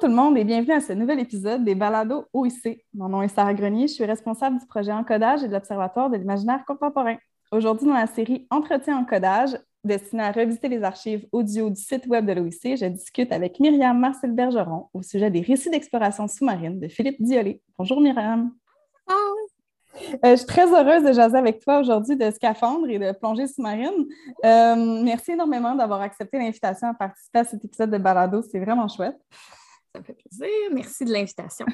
Bonjour tout le monde et bienvenue à ce nouvel épisode des Balados OIC. Mon nom est Sarah Grenier, je suis responsable du projet Encodage et de l'Observatoire de l'imaginaire contemporain. Aujourd'hui, dans la série Entretien Encodage, destinée à revisiter les archives audio du site web de l'OIC, je discute avec Myriam Marcel Bergeron au sujet des récits d'exploration sous-marine de Philippe Diolé. Bonjour Myriam. Euh, je suis très heureuse de jaser avec toi aujourd'hui de scaphandre et de plongée sous-marine. Euh, merci énormément d'avoir accepté l'invitation à participer à cet épisode de Balado. C'est vraiment chouette. Ça me fait plaisir. Merci de l'invitation.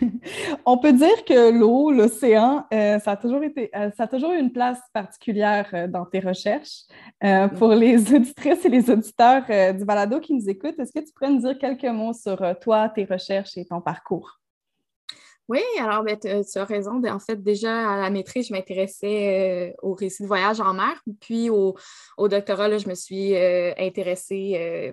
On peut dire que l'eau, l'océan, euh, ça, a toujours été, ça a toujours eu une place particulière dans tes recherches. pour les auditrices et les auditeurs du balado qui nous écoutent, est-ce que tu pourrais nous dire quelques mots sur toi, tes recherches et ton parcours? Oui, alors ben, tu as raison. En fait, déjà à la maîtrise, je m'intéressais euh, au récit de voyage en mer. Puis au, doctorat, je me suis euh, intéressée euh,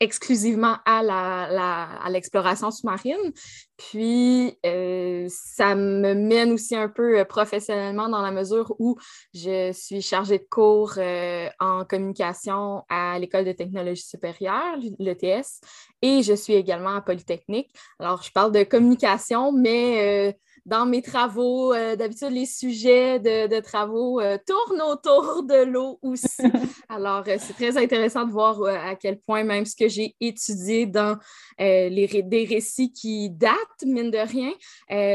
exclusivement à l'exploration sous-marine. Puis, euh, ça me mène aussi un peu euh, professionnellement dans la mesure où je suis chargée de cours euh, en communication à l'École de technologie supérieure, l'ETS, et je suis également à Polytechnique. Alors, je parle de communication, mais dans mes travaux, euh, d'habitude, les sujets de, travaux euh, tournent autour de l'eau aussi. Alors, euh, c'est très intéressant de voir à quel point même ce que j'ai étudié dans les, des récits qui datent, mine de rien,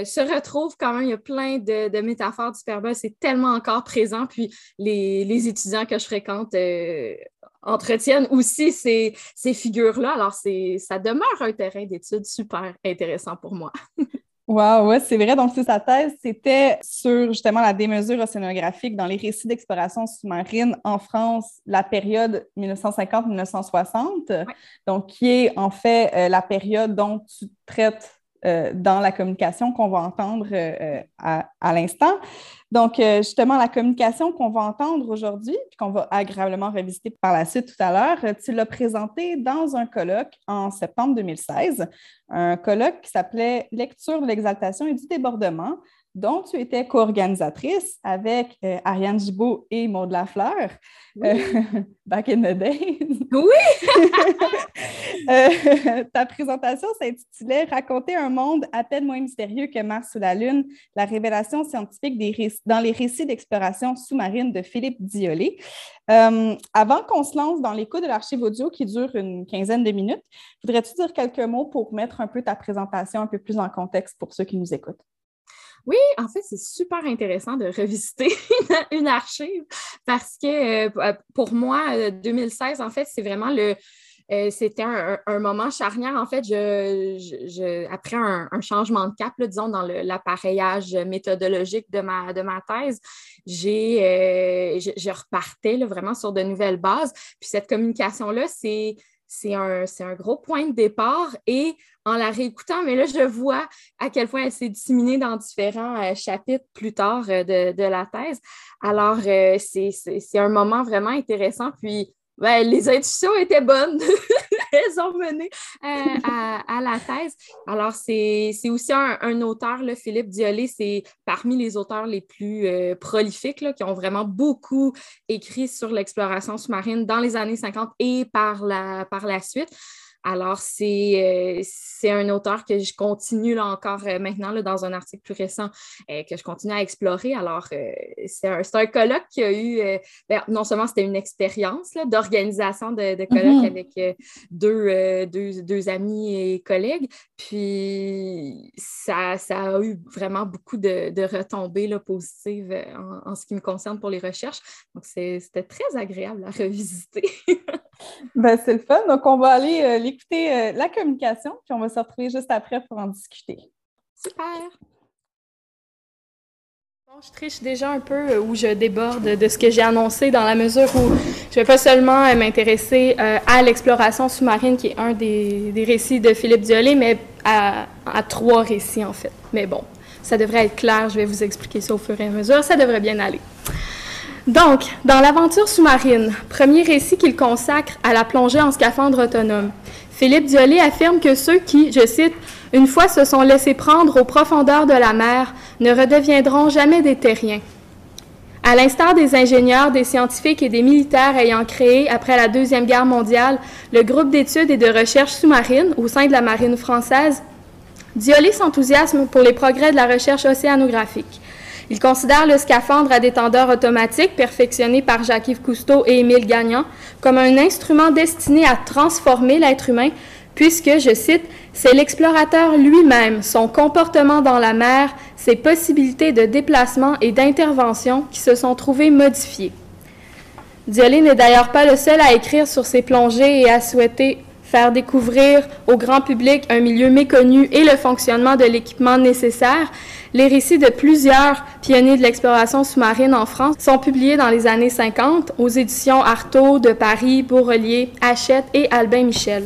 se retrouve quand même. Il y a plein de, métaphores du superbus. C'est tellement encore présent. Puis, les, les étudiants que je fréquente entretiennent aussi ces, ces figures-là. Alors, ça demeure un terrain d'étude super intéressant pour moi. Wow, ouais, c'est vrai. Donc, sa thèse, c'était sur justement la démesure océanographique dans les récits d'exploration sous-marine en France, la période 1950-1960, donc qui est en fait euh, la période dont tu traites euh, dans la communication qu'on va entendre euh, à, l'instant. Donc, euh, justement, la communication qu'on va entendre aujourd'hui, puis qu'on va agréablement revisiter par la suite tout à l'heure, tu l'as présenté dans un colloque en septembre 2016, un colloque qui s'appelait Lecture de l'exaltation et du débordement, dont tu étais co-organisatrice avec euh, Ariane Gibault et Maud Lafleur, euh, back in the days. Oui! Euh, ta présentation s'intitulait Raconter un monde à peine moins mystérieux que Mars sous la Lune, la révélation scientifique des dans les récits d'exploration sous-marine de Philippe Diolé. avant qu'on se lance dans l'écoute de l'archive audio qui dure une quinzaine de minutes, voudrais-tu dire quelques mots pour mettre un peu ta présentation un peu plus en contexte pour ceux qui nous écoutent? Oui, en fait, c'est super intéressant de revisiter une archive parce que euh, pour moi, 2016, euh, en fait, c'est vraiment le, euh, c'était un, moment charnière. En fait, je, après un, changement de cap, disons, dans l'appareillage méthodologique de ma, de ma thèse, j'ai, je, repartais vraiment sur de nouvelles bases. Puis cette communication-là, c'est c'est un, un, gros point de départ et en la réécoutant, mais là, je vois à quel point elle s'est disséminée dans différents euh, chapitres plus tard euh, de, la thèse. Alors, euh, c'est un moment vraiment intéressant. Puis, ben, les intuitions étaient bonnes. Elles ont mené à, la thèse. Alors, c'est aussi un, auteur, là, Philippe Diolé, c'est parmi les auteurs les plus prolifiques qui ont vraiment beaucoup écrit sur l'exploration sous-marine dans les années 50 et par la, par la suite. Alors, euh, c'est un auteur que je continue là, encore euh, maintenant là, dans un article plus récent euh, que je continue à explorer. Alors, c'est un, un, colloque qui a eu, ben, non seulement c'était une expérience d'organisation de, de colloque mm-hmm. avec deux, deux, deux, amis et collègues, puis ça, ça a eu vraiment beaucoup de, de retombées là, positives en, en, ce qui me concerne pour les recherches. Donc, c'était très agréable à revisiter. ben, c'est le fun. Donc, on va aller euh, l'écouter euh, la communication, puis on va se retrouver juste après pour en discuter. Super! Bon, je triche déjà un peu euh, où je déborde de ce que j'ai annoncé dans la mesure où je ne vais pas seulement m'intéresser à l'exploration sous-marine, qui est un des, des, récits de Philippe Diolé, mais à, à trois récits, en fait. Mais bon, ça devrait être clair, je vais vous expliquer ça au fur et à mesure, ça devrait bien aller. Donc, dans l'aventure sous-marine, premier récit qu'il consacre à la plongée en scaphandre autonome, Philippe Diolé affirme que ceux qui, je cite, une fois se sont laissés prendre aux profondeurs de la mer, ne redeviendront jamais des terriens. À l'instar des ingénieurs, des scientifiques et des militaires ayant créé, après la Deuxième Guerre mondiale, le groupe d'études et de recherche sous-marine au sein de la marine française, Diolé s'enthousiasme pour les progrès de la recherche océanographique. Il considère le scaphandre à détendeur automatique, perfectionné par Jacques-Yves Cousteau et Émile Gagnon, comme un instrument destiné à transformer l'être humain, puisque, je cite, c'est l'explorateur lui-même, son comportement dans la mer, ses possibilités de déplacement et d'intervention qui se sont trouvées modifiées. Diolé n'est d'ailleurs pas le seul à écrire sur ses plongées et à souhaiter faire découvrir au grand public un milieu méconnu et le fonctionnement de l'équipement nécessaire, les récits de plusieurs pionniers de l'exploration sous-marine en France sont publiés dans les années 50 aux éditions Artaud de Paris, Beaurelier, Hachette et Albin Michel.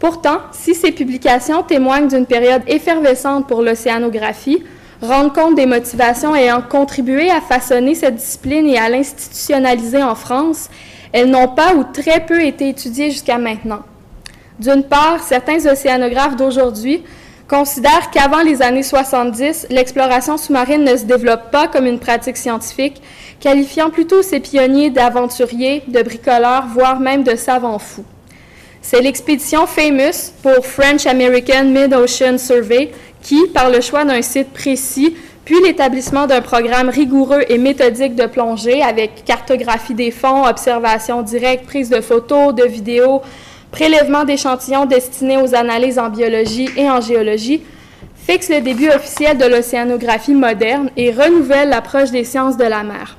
Pourtant, si ces publications témoignent d'une période effervescente pour l'océanographie, rendent compte des motivations ayant contribué à façonner cette discipline et à l'institutionnaliser en France, elles n'ont pas ou très peu été étudiées jusqu'à maintenant. D'une part, certains océanographes d'aujourd'hui considèrent qu'avant les années 70, l'exploration sous-marine ne se développe pas comme une pratique scientifique, qualifiant plutôt ces pionniers d'aventuriers, de bricoleurs, voire même de savants fous. C'est l'expédition Famous pour French American Mid-Ocean Survey qui, par le choix d'un site précis, puis l'établissement d'un programme rigoureux et méthodique de plongée avec cartographie des fonds, observation directe, prise de photos, de vidéos, prélèvement d'échantillons destinés aux analyses en biologie et en géologie, fixe le début officiel de l'océanographie moderne et renouvelle l'approche des sciences de la mer.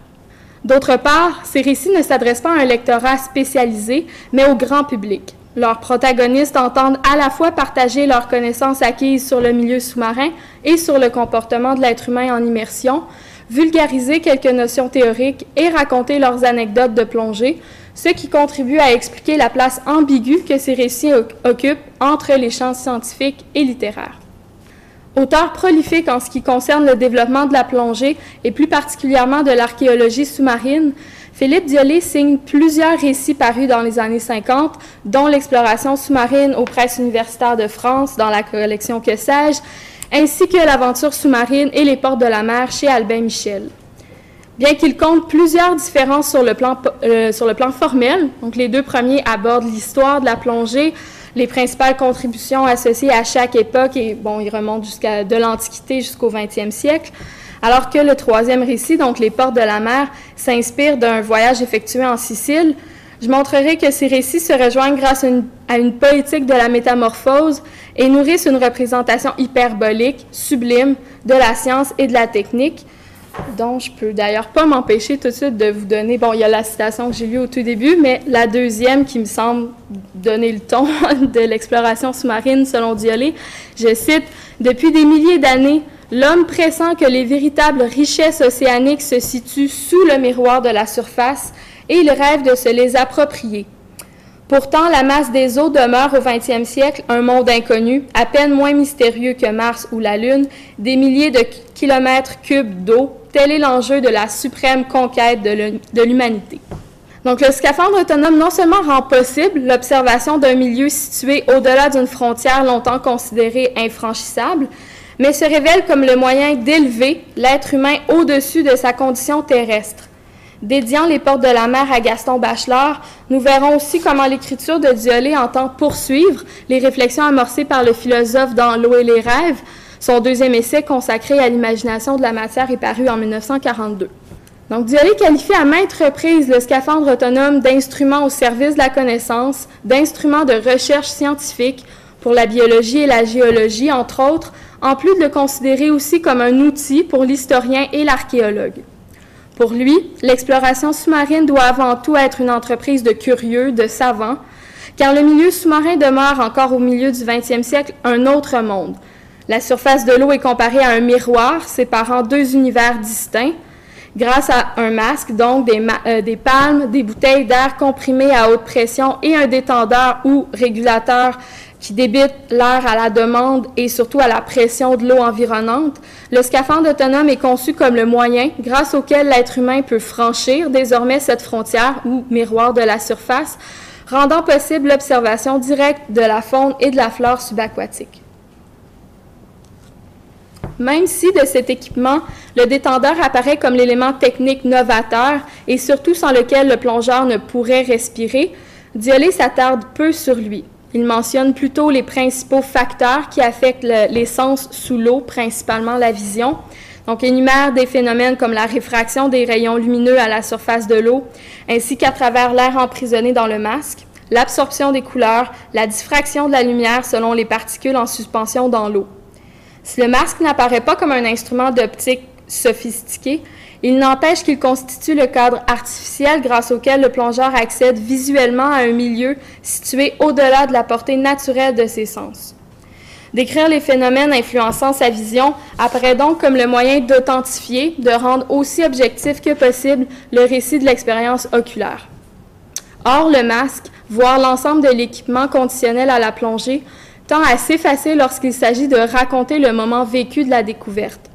D'autre part, ces récits ne s'adressent pas à un lectorat spécialisé, mais au grand public. Leurs protagonistes entendent à la fois partager leurs connaissances acquises sur le milieu sous-marin et sur le comportement de l'être humain en immersion, vulgariser quelques notions théoriques et raconter leurs anecdotes de plongée, ce qui contribue à expliquer la place ambiguë que ces récits occupent entre les champs scientifiques et littéraires. Auteur prolifique en ce qui concerne le développement de la plongée et plus particulièrement de l'archéologie sous-marine, Philippe Diolé signe plusieurs récits parus dans les années 50, dont l'exploration sous-marine aux presses universitaires de France dans la collection Que sais-je, ainsi que l'aventure sous-marine et les portes de la mer chez Albin Michel. Bien qu'il compte plusieurs différences sur le, plan, euh, sur le plan formel, donc les deux premiers abordent l'histoire de la plongée, les principales contributions associées à chaque époque, et bon, ils remontent de l'Antiquité jusqu'au 20e siècle alors que le troisième récit, donc Les Portes de la mer, s'inspire d'un voyage effectué en Sicile. Je montrerai que ces récits se rejoignent grâce à une, poétique de la métamorphose et nourrissent une représentation hyperbolique, sublime de la science et de la technique, dont je peux d'ailleurs pas m'empêcher tout de suite de vous donner, bon, il y a la citation que j'ai lue au tout début, mais la deuxième qui me semble donner le ton de l'exploration sous-marine selon Diolé, je cite, Depuis des milliers d'années, L'homme pressent que les véritables richesses océaniques se situent sous le miroir de la surface et il rêve de se les approprier. Pourtant, la masse des eaux demeure au 20e siècle un monde inconnu, à peine moins mystérieux que Mars ou la Lune, des milliers de kilomètres cubes d'eau. Tel est l'enjeu de la suprême conquête de l'humanité. Donc, le scaphandre autonome non seulement rend possible l'observation d'un milieu situé au-delà d'une frontière longtemps considérée infranchissable, mais se révèle comme le moyen d'élever l'être humain au-dessus de sa condition terrestre. Dédiant les portes de la mer à Gaston Bachelard, nous verrons aussi comment l'écriture de Diolé entend poursuivre les réflexions amorcées par le philosophe dans L'eau et les rêves. Son deuxième essai consacré à l'imagination de la matière est paru en 1942. Donc, Diolé qualifie à maintes reprises le scaphandre autonome d'instrument au service de la connaissance, d'instrument de recherche scientifique pour la biologie et la géologie, entre autres, en plus de le considérer aussi comme un outil pour l'historien et l'archéologue. Pour lui, l'exploration sous-marine doit avant tout être une entreprise de curieux, de savants, car le milieu sous-marin demeure encore au milieu du 20e siècle un autre monde. La surface de l'eau est comparée à un miroir séparant deux univers distincts, grâce à un masque, donc des, euh, des palmes, des bouteilles d'air comprimées à haute pression et un détendeur ou régulateur qui débite l'air à la demande et surtout à la pression de l'eau environnante, le scaphandre autonome est conçu comme le moyen grâce auquel l'être humain peut franchir désormais cette frontière ou miroir de la surface, rendant possible l'observation directe de la faune et de la flore subaquatique. Même si de cet équipement, le détendeur apparaît comme l'élément technique novateur et surtout sans lequel le plongeur ne pourrait respirer, Diolé s'attarde peu sur lui. Il mentionne plutôt les principaux facteurs qui affectent les sens sous l'eau, principalement la vision. Donc, énumère des phénomènes comme la réfraction des rayons lumineux à la surface de l'eau, ainsi qu'à travers l'air emprisonné dans le masque, l'absorption des couleurs, la diffraction de la lumière selon les particules en suspension dans l'eau. Si le masque n'apparaît pas comme un instrument d'optique sophistiqué, il n'empêche qu'il constitue le cadre artificiel grâce auquel le plongeur accède visuellement à un milieu situé au-delà de la portée naturelle de ses sens. Décrire les phénomènes influençant sa vision apparaît donc comme le moyen d'authentifier, de rendre aussi objectif que possible le récit de l'expérience oculaire. Or, le masque, voire l'ensemble de l'équipement conditionnel à la plongée, tend à s'effacer lorsqu'il s'agit de raconter le moment vécu de la découverte.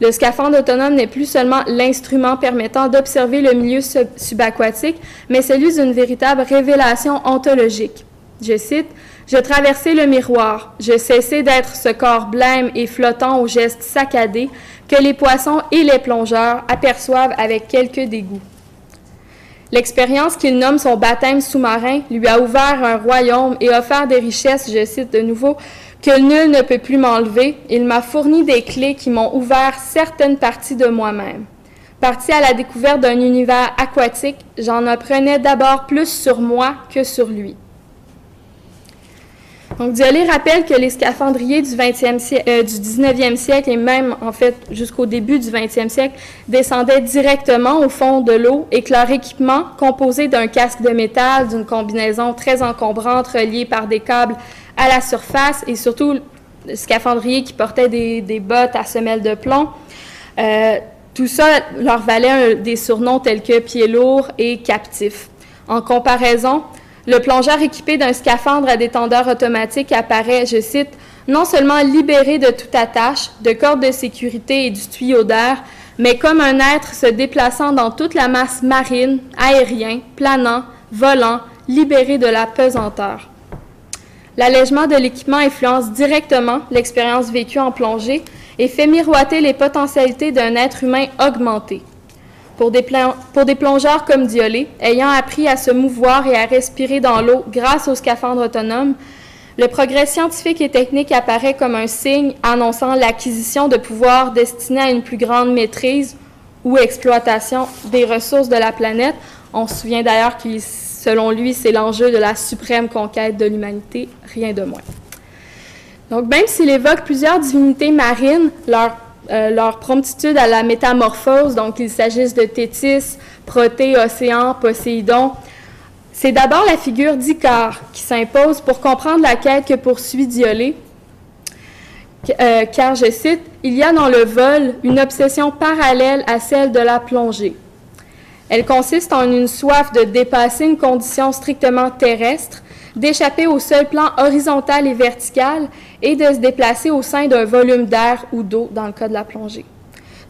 Le scaphandre autonome n'est plus seulement l'instrument permettant d'observer le milieu subaquatique, mais celui d'une véritable révélation ontologique. Je cite, Je traversais le miroir, je cessais d'être ce corps blême et flottant aux gestes saccadés que les poissons et les plongeurs aperçoivent avec quelque dégoût. L'expérience qu'il nomme son baptême sous-marin lui a ouvert un royaume et offert des richesses, je cite de nouveau, que nul ne peut plus m'enlever. Il m'a fourni des clés qui m'ont ouvert certaines parties de moi-même. Parti à la découverte d'un univers aquatique, j'en apprenais d'abord plus sur moi que sur lui. Donc, Diolé rappelle que les scaphandriers du, 20e euh, du 19e siècle et même, en fait, jusqu'au début du 20e siècle, descendaient directement au fond de l'eau et que leur équipement, composé d'un casque de métal, d'une combinaison très encombrante reliée par des câbles à la surface et surtout le scaphandrier qui portait des, bottes à semelles de plomb, euh, tout ça leur valait des surnoms tels que pieds lourds et captifs. En comparaison, le plongeur équipé d'un scaphandre à détendeur automatique apparaît, je cite, non seulement libéré de toute attache, de corde de sécurité et du tuyau d'air, mais comme un être se déplaçant dans toute la masse marine, aérien, planant, volant, libéré de la pesanteur. L'allègement de l'équipement influence directement l'expérience vécue en plongée et fait miroiter les potentialités d'un être humain augmenté. Pour des, plongeurs comme Diolé, ayant appris à se mouvoir et à respirer dans l'eau grâce au scaphandre autonome, le progrès scientifique et technique apparaît comme un signe annonçant l'acquisition de pouvoirs destinés à une plus grande maîtrise ou exploitation des ressources de la planète. On se souvient d'ailleurs que, selon lui, c'est l'enjeu de la suprême conquête de l'humanité, rien de moins. Donc, même s'il évoque plusieurs divinités marines, leur euh, promptitude à la métamorphose, donc qu'il s'agisse de Tétis, Protée, Océan, Poséidon. C'est d'abord la figure d'Icare qui s'impose pour comprendre la quête que poursuit Diolé, euh, car, je cite, Il y a dans le vol une obsession parallèle à celle de la plongée. Elle consiste en une soif de dépasser une condition strictement terrestre, d'échapper au seul plan horizontal et vertical et de se déplacer au sein d'un volume d'air ou d'eau dans le cas de la plongée.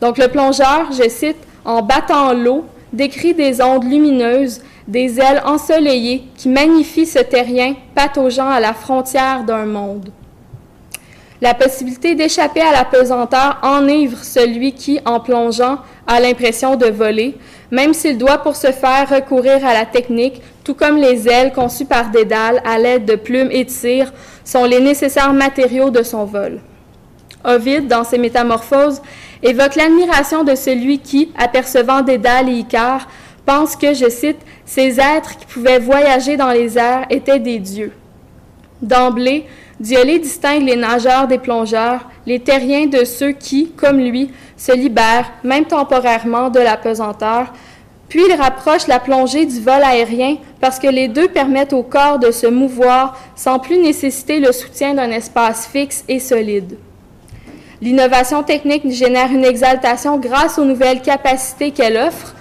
Donc le plongeur, je cite, en battant l'eau, décrit des ondes lumineuses, des ailes ensoleillées qui magnifient ce terrien pataugeant à la frontière d'un monde. La possibilité d'échapper à la pesanteur enivre celui qui, en plongeant, a l'impression de voler, même s'il doit pour ce faire recourir à la technique, tout comme les ailes conçues par Dédale à l'aide de plumes et de cire sont les nécessaires matériaux de son vol. Ovide, dans ses métamorphoses, évoque l'admiration de celui qui, apercevant Dédale et Icare, pense que, je cite, ces êtres qui pouvaient voyager dans les airs étaient des dieux. D'emblée, Diolé distingue les nageurs des plongeurs, les terriens de ceux qui, comme lui, se libèrent, même temporairement, de la pesanteur, puis il rapproche la plongée du vol aérien parce que les deux permettent au corps de se mouvoir sans plus nécessiter le soutien d'un espace fixe et solide. L'innovation technique génère une exaltation grâce aux nouvelles capacités qu'elle offre,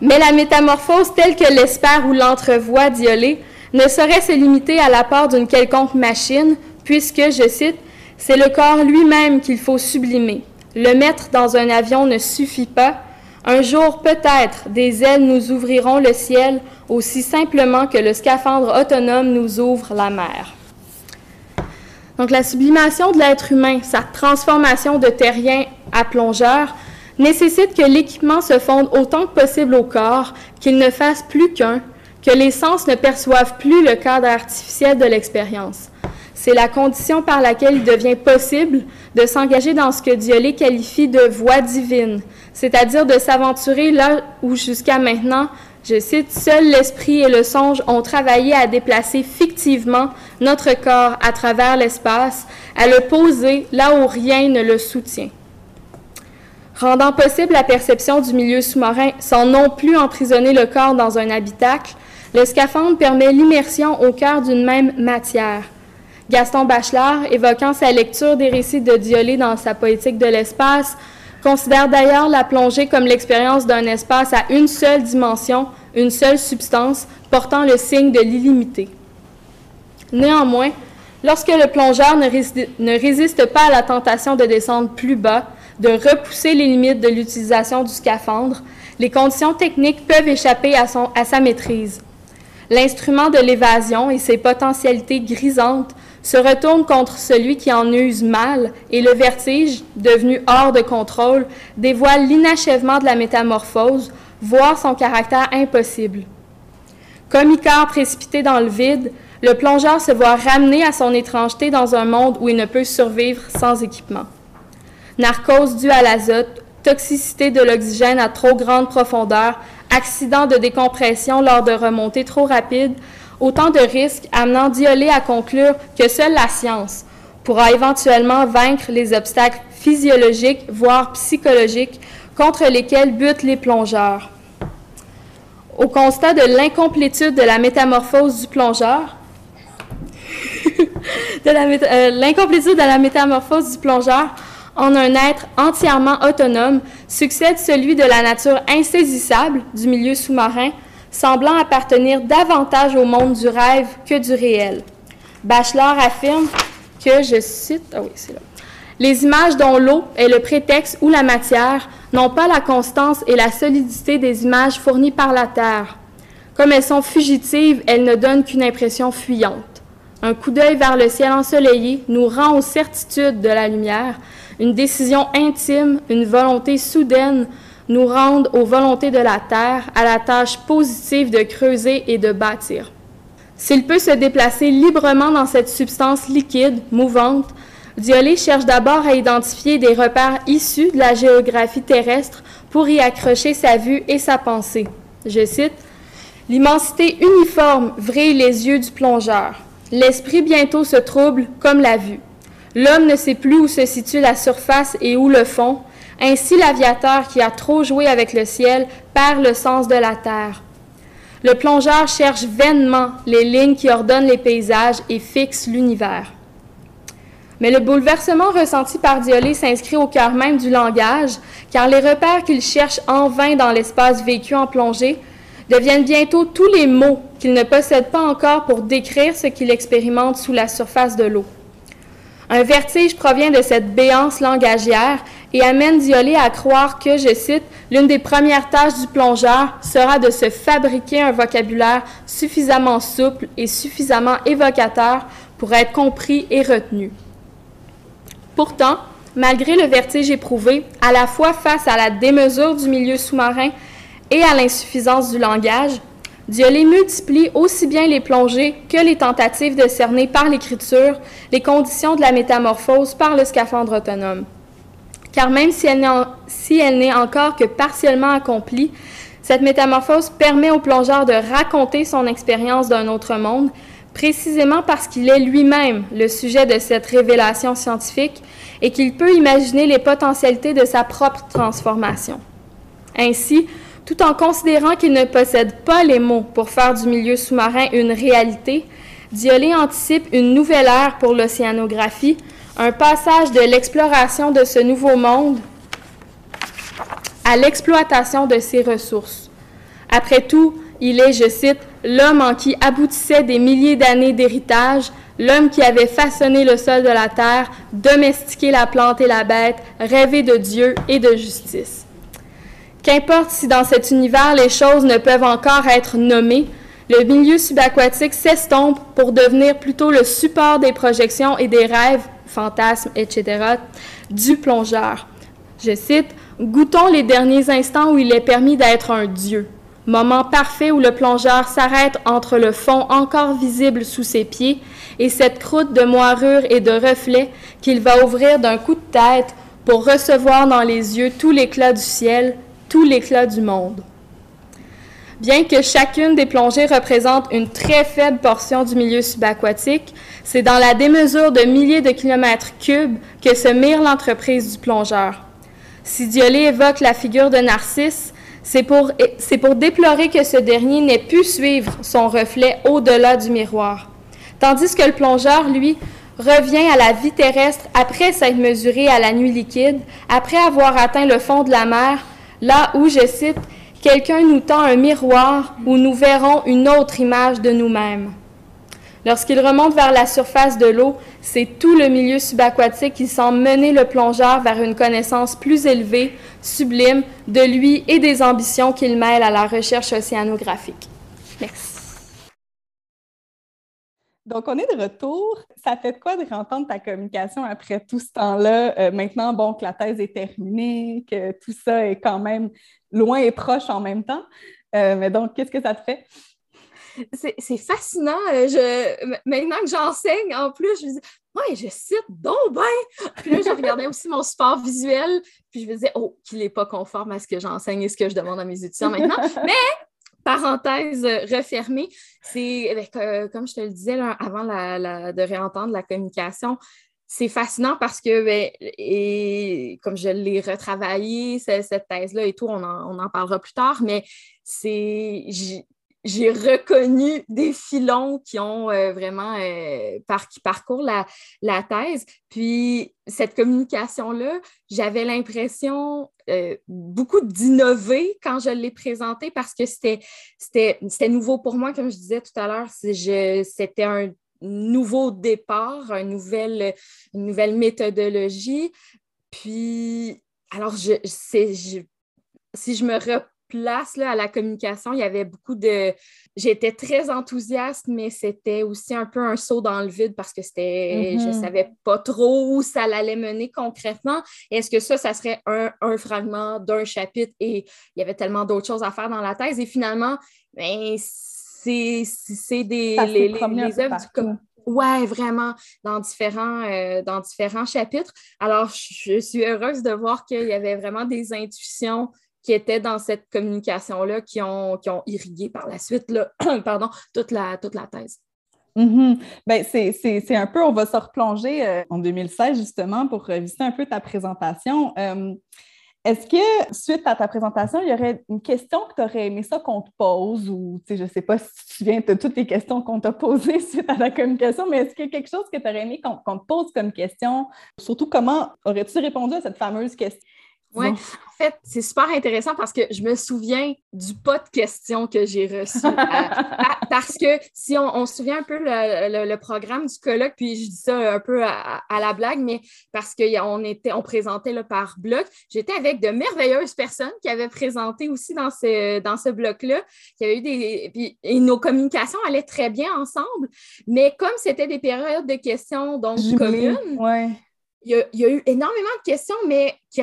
mais la métamorphose telle que l'espère ou l'entrevoit Diolé ne saurait se limiter à l'apport d'une quelconque machine, puisque, je cite, c'est le corps lui-même qu'il faut sublimer. Le mettre dans un avion ne suffit pas. Un jour, peut-être, des ailes nous ouvriront le ciel aussi simplement que le scaphandre autonome nous ouvre la mer. Donc, la sublimation de l'être humain, sa transformation de terrien à plongeur, nécessite que l'équipement se fonde autant que possible au corps, qu'il ne fasse plus qu'un, que les sens ne perçoivent plus le cadre artificiel de l'expérience. C'est la condition par laquelle il devient possible de s'engager dans ce que Diolé qualifie de voie divine, c'est-à-dire de s'aventurer là où jusqu'à maintenant, je cite, Seul l'esprit et le songe ont travaillé à déplacer fictivement notre corps à travers l'espace, à le poser là où rien ne le soutient rendant possible la perception du milieu sous-marin sans non plus emprisonner le corps dans un habitacle, le scaphandre permet l'immersion au cœur d'une même matière. Gaston Bachelard, évoquant sa lecture des récits de Diolé dans sa poétique de l'espace, considère d'ailleurs la plongée comme l'expérience d'un espace à une seule dimension, une seule substance, portant le signe de l'illimité. Néanmoins, lorsque le plongeur ne, résiste pas à la tentation de descendre plus bas, de repousser les limites de l'utilisation du scaphandre, les conditions techniques peuvent échapper à sa maîtrise. L'instrument de l'évasion et ses potentialités grisantes se retournent contre celui qui en use mal et le vertige, devenu hors de contrôle, dévoile l'inachèvement de la métamorphose, voire son caractère impossible. Comme Icare précipité dans le vide, le plongeur se voit ramené à son étrangeté dans un monde où il ne peut survivre sans équipement narcose due à l'azote, toxicité de l'oxygène à trop grande profondeur, accident de décompression lors de remontées trop rapides, autant de risques amenant Diolé à conclure que seule la science pourra éventuellement vaincre les obstacles physiologiques, voire psychologiques, contre lesquels butent les plongeurs. Au constat de l'incomplétude de la métamorphose du plongeur, euh, l'incomplétude de la métamorphose du plongeur, en un être entièrement autonome succède celui de la nature insaisissable du milieu sous-marin, semblant appartenir davantage au monde du rêve que du réel. Bachelor affirme que, je cite, ah oui, c'est là, les images dont l'eau est le prétexte ou la matière n'ont pas la constance et la solidité des images fournies par la Terre. Comme elles sont fugitives, elles ne donnent qu'une impression fuyante. Un coup d'œil vers le ciel ensoleillé nous rend aux certitudes de la lumière, une décision intime, une volonté soudaine nous rendent aux volontés de la terre, à la tâche positive de creuser et de bâtir. S'il peut se déplacer librement dans cette substance liquide, mouvante, Diolé cherche d'abord à identifier des repères issus de la géographie terrestre pour y accrocher sa vue et sa pensée. Je cite L'immensité uniforme vrille les yeux du plongeur. L'esprit bientôt se trouble comme la vue. L'homme ne sait plus où se situe la surface et où le fond. Ainsi, l'aviateur qui a trop joué avec le ciel perd le sens de la terre. Le plongeur cherche vainement les lignes qui ordonnent les paysages et fixent l'univers. Mais le bouleversement ressenti par Diolé s'inscrit au cœur même du langage, car les repères qu'il cherche en vain dans l'espace vécu en plongée deviennent bientôt tous les mots qu'il ne possède pas encore pour décrire ce qu'il expérimente sous la surface de l'eau. Un vertige provient de cette béance langagière et amène Diolé à croire que, je cite, l'une des premières tâches du plongeur sera de se fabriquer un vocabulaire suffisamment souple et suffisamment évocateur pour être compris et retenu. Pourtant, malgré le vertige éprouvé, à la fois face à la démesure du milieu sous-marin et à l'insuffisance du langage, Diolé multiplie aussi bien les plongées que les tentatives de cerner par l'écriture les conditions de la métamorphose par le scaphandre autonome. Car même si elle n'est encore que partiellement accomplie, cette métamorphose permet au plongeur de raconter son expérience d'un autre monde, précisément parce qu'il est lui-même le sujet de cette révélation scientifique et qu'il peut imaginer les potentialités de sa propre transformation. Ainsi, tout en considérant qu'il ne possède pas les mots pour faire du milieu sous-marin une réalité, Diolé anticipe une nouvelle ère pour l'océanographie, un passage de l'exploration de ce nouveau monde à l'exploitation de ses ressources. Après tout, il est, je cite, l'homme en qui aboutissaient des milliers d'années d'héritage, l'homme qui avait façonné le sol de la terre, domestiqué la plante et la bête, rêvé de Dieu et de justice. Qu'importe si dans cet univers les choses ne peuvent encore être nommées, le milieu subaquatique s'estompe pour devenir plutôt le support des projections et des rêves, fantasmes, etc., du plongeur. Je cite, Goûtons les derniers instants où il est permis d'être un dieu. Moment parfait où le plongeur s'arrête entre le fond encore visible sous ses pieds et cette croûte de moirure et de reflets qu'il va ouvrir d'un coup de tête pour recevoir dans les yeux tout l'éclat du ciel, tout l'éclat du monde. Bien que chacune des plongées représente une très faible portion du milieu subaquatique, c'est dans la démesure de milliers de kilomètres cubes que se mire l'entreprise du plongeur. Si Diolé évoque la figure de Narcisse, c'est pour, pour déplorer que ce dernier n'ait pu suivre son reflet au-delà du miroir. Tandis que le plongeur, lui, revient à la vie terrestre après s'être mesuré à la nuit liquide, après avoir atteint le fond de la mer, là où, je cite, quelqu'un nous tend un miroir où nous verrons une autre image de nous-mêmes. Lorsqu'il remonte vers la surface de l'eau, c'est tout le milieu subaquatique qui semble mener le plongeur vers une connaissance plus élevée, sublime, de lui et des ambitions qu'il mêle à la recherche océanographique. Merci. Donc, on est de retour. Ça fait quoi de réentendre ta communication après tout ce temps-là? Euh, maintenant, bon, que la thèse est terminée, que tout ça est quand même loin et proche en même temps. Euh, mais donc, qu'est-ce que ça te fait? C'est fascinant. Euh, je, maintenant que j'enseigne, en plus, je me dis, ouais, je cite donc ben. Puis là, je regardais aussi mon support visuel, puis je me disais, oh, qu'il n'est pas conforme à ce que j'enseigne et ce que je demande à mes étudiants maintenant. Mais parenthèse refermée, c'est, euh, comme je te le disais avant de réentendre la communication, c'est fascinant parce que, ben, et, comme je l'ai retravaillé, cette, thèse-là et tout, on en, parlera plus tard, mais c'est j'ai reconnu des filons qui ont euh, vraiment euh, qui parcourent la, la, thèse. Puis cette communication-là, j'avais l'impression euh, beaucoup d'innover quand je l'ai présentée parce que c'était nouveau pour moi, comme je disais tout à l'heure. C'était un nouveau départ, une nouvelle, méthodologie. Puis, alors, je, je, si je me replace là, à la communication, il y avait beaucoup de... J'étais très enthousiaste, mais c'était aussi un peu un saut dans le vide parce que c'était... Je ne mm-hmm. savais pas trop où ça allait mener concrètement. Est-ce que ça, ça serait un, un fragment d'un chapitre et il y avait tellement d'autres choses à faire dans la thèse? Et finalement, ben, c'est des les, les, œuvres du Ouais, vraiment, dans différents, euh, dans différents chapitres. Alors, je suis heureuse de voir qu'il y avait vraiment des intuitions qui étaient dans cette communication-là qui ont, qui ont irrigué par la suite là, pardon, toute, la, toute la thèse. Mm-hmm. Ben, c'est un peu, on va se replonger euh, en 2016 justement pour revisiter un peu ta présentation. Euh, est-ce que, suite à ta présentation, il y aurait une question que tu aurais aimé ça qu'on te pose ou, je ne sais pas si tu viens de toutes les questions qu'on t'a posées suite à la communication, mais est-ce qu'il y a quelque chose que tu aurais aimé qu'on te pose comme question? Surtout, comment aurais-tu répondu à cette fameuse question? Oui, en fait, c'est super intéressant parce que je me souviens du pas de questions que j'ai reçu. parce que si on, se souvient un peu le, programme du colloque, puis je dis ça un peu à, la blague, mais parce qu'on était, on présentait le par bloc, j'étais avec de merveilleuses personnes qui avaient présenté aussi dans ce, dans ce bloc-là, qui avaient eu des. et nos communications allaient très bien ensemble, mais comme c'était des périodes de questions donc communes, ouais il y, a, eu énormément de questions, mais qui,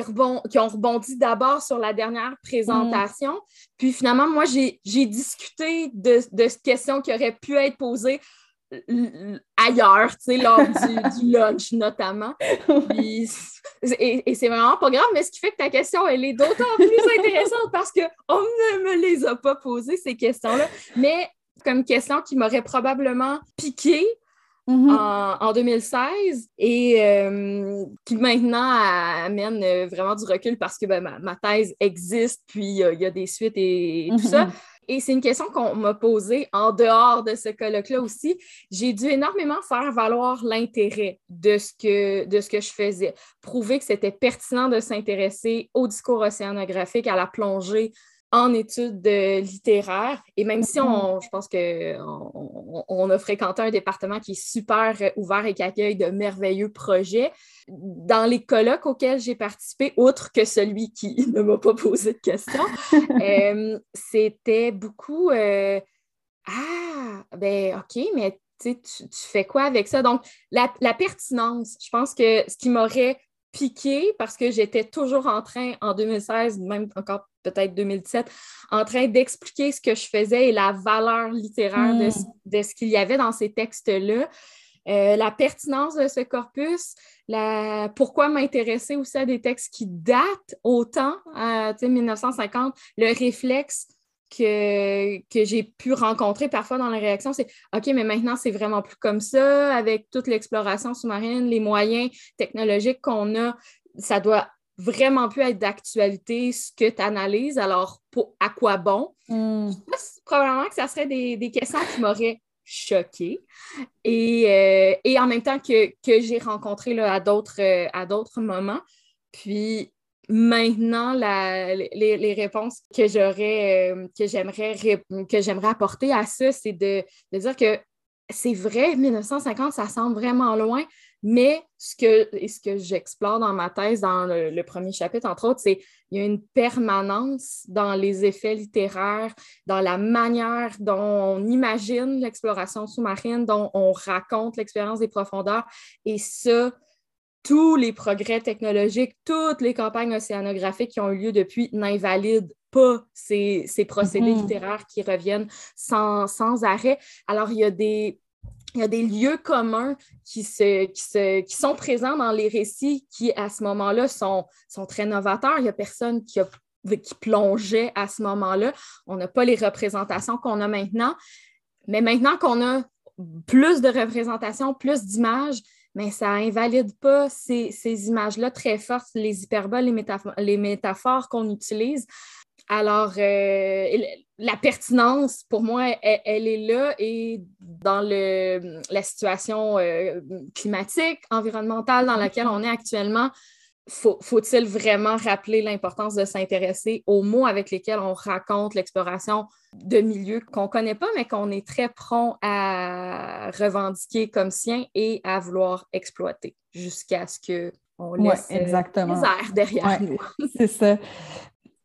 qui ont rebondi d'abord sur la dernière présentation. Mm. Puis finalement, moi, j'ai discuté de, de questions qui auraient pu être posées ailleurs, tu sais, lors du, lunch notamment. et, c'est vraiment pas grave, mais ce qui fait que ta question, elle est d'autant plus intéressante parce qu'on ne me les a pas posées, ces questions-là. Mais comme question qui m'aurait probablement piqué, Mm-hmm. en, 2016 et euh, qui maintenant amène euh, vraiment du recul parce que ben, ma, thèse existe, puis il y a des suites et, tout ça. Mm-hmm. Et c'est une question qu'on m'a posée en dehors de ce colloque-là aussi. J'ai dû énormément faire valoir l'intérêt de, ce que, de ce que je faisais, prouver que c'était pertinent de s'intéresser au discours océanographique, à la plongée en études littéraires. Et même si on, je pense qu'on on, a fréquenté un département qui est super ouvert et qui accueille de merveilleux projets, dans les colloques auxquels j'ai participé, outre que celui qui ne m'a pas posé de questions, euh, c'était beaucoup euh, Ah, ben OK, mais tu, tu, fais quoi avec ça? Donc, la, la pertinence, je pense que ce qui m'aurait piqué parce que j'étais toujours en train, en 2016, même encore peut-être 2017, en train d'expliquer ce que je faisais et la valeur littéraire de, hmm. ce qu'il y avait dans ces textes-là. Euh, la pertinence de ce corpus, la... pourquoi m'intéresser aussi à des textes qui datent autant, à 1950, le réflexe que, que j'ai pu rencontrer parfois dans les réactions, c'est OK, mais maintenant, c'est vraiment plus comme ça, avec toute l'exploration sous-marine, les moyens technologiques qu'on a, ça doit vraiment plus être d'actualité ce que tu analyses. Alors, pour, à quoi bon? Hmm. Probablement que ça serait des, des questions qui m'auraient choquée. Et, euh, et, en même temps que, que j'ai rencontré là, à d'autres moments. Puis maintenant, la, les, les, réponses que j'aurais, euh, que j'aimerais que j'aimerais apporter à ça, c'est de, de dire que c'est vrai, 1950, ça semble vraiment loin, mais ce que, ce que j'explore dans ma thèse, dans le, premier chapitre, entre autres, c'est qu'il y a une permanence dans les effets littéraires, dans la manière dont on imagine l'exploration sous-marine, dont on raconte l'expérience des profondeurs. Et ça, tous les progrès technologiques, toutes les campagnes océanographiques qui ont eu lieu depuis n'invalident pas ces, procédés mm-hmm. littéraires qui reviennent sans, sans arrêt. Alors, il y a des il y a des lieux communs qui, se, qui, sont présents dans les récits qui, à ce moment-là, sont, sont très novateurs. Il n'y a personne qui, qui plongeait à ce moment-là. On n'a pas les représentations qu'on a maintenant. Mais maintenant qu'on a plus de représentations, plus d'images, mais ça invalide pas ces, images-là très fortes, les hyperboles, les, les métaphores qu'on utilise. Alors, euh, la pertinence, pour moi, elle, est là et dans le, la situation euh, climatique, environnementale dans laquelle on est actuellement, faut, il vraiment rappeler l'importance de s'intéresser aux mots avec lesquels on raconte l'exploration de milieux qu'on ne connaît pas, mais qu'on est très prompt à revendiquer comme sien et à vouloir exploiter jusqu'à ce qu'on laisse ouais, exactement. les airs derrière nous. C'est ça.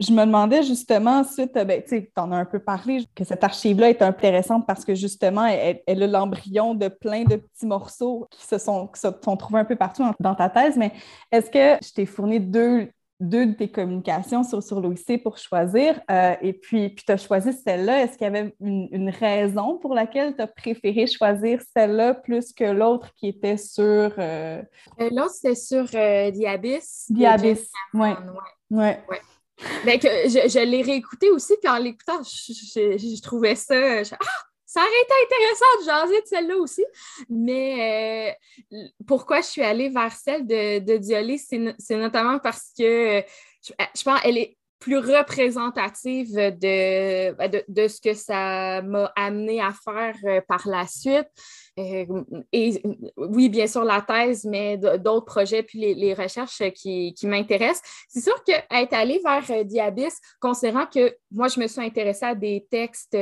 Je me demandais justement, suite, ben, tu en as un peu parlé, que cette archive-là est intéressante parce que justement, elle, a l'embryon de plein de petits morceaux qui se sont, qui se sont trouvés un peu partout dans ta thèse. Mais est-ce que je t'ai fourni deux, deux de tes communications sur, sur l'OIC pour choisir? Euh, et puis, puis tu as choisi celle-là. Est-ce qu'il y avait une, raison pour laquelle tu as préféré choisir celle-là plus que l'autre qui était sur. Euh... euh l'autre, c'était sur euh, Diabis. Diabis, oui. Ouais. ouais. Ben, je, je l'ai réécouté aussi, puis en l'écoutant, je, trouvais ça. ah, ça aurait été intéressant de jaser de celle-là aussi. Mais euh, pourquoi je suis allée vers celle de, de c'est notamment parce que je, je pense qu'elle est plus représentative de, de, de, ce que ça m'a amené à faire euh, par la suite. Euh, et oui, bien sûr, la thèse, mais d'autres projets, puis les, recherches qui, qui m'intéressent. C'est sûr qu'être allé vers euh, Diabis, considérant que moi, je me suis intéressée à des textes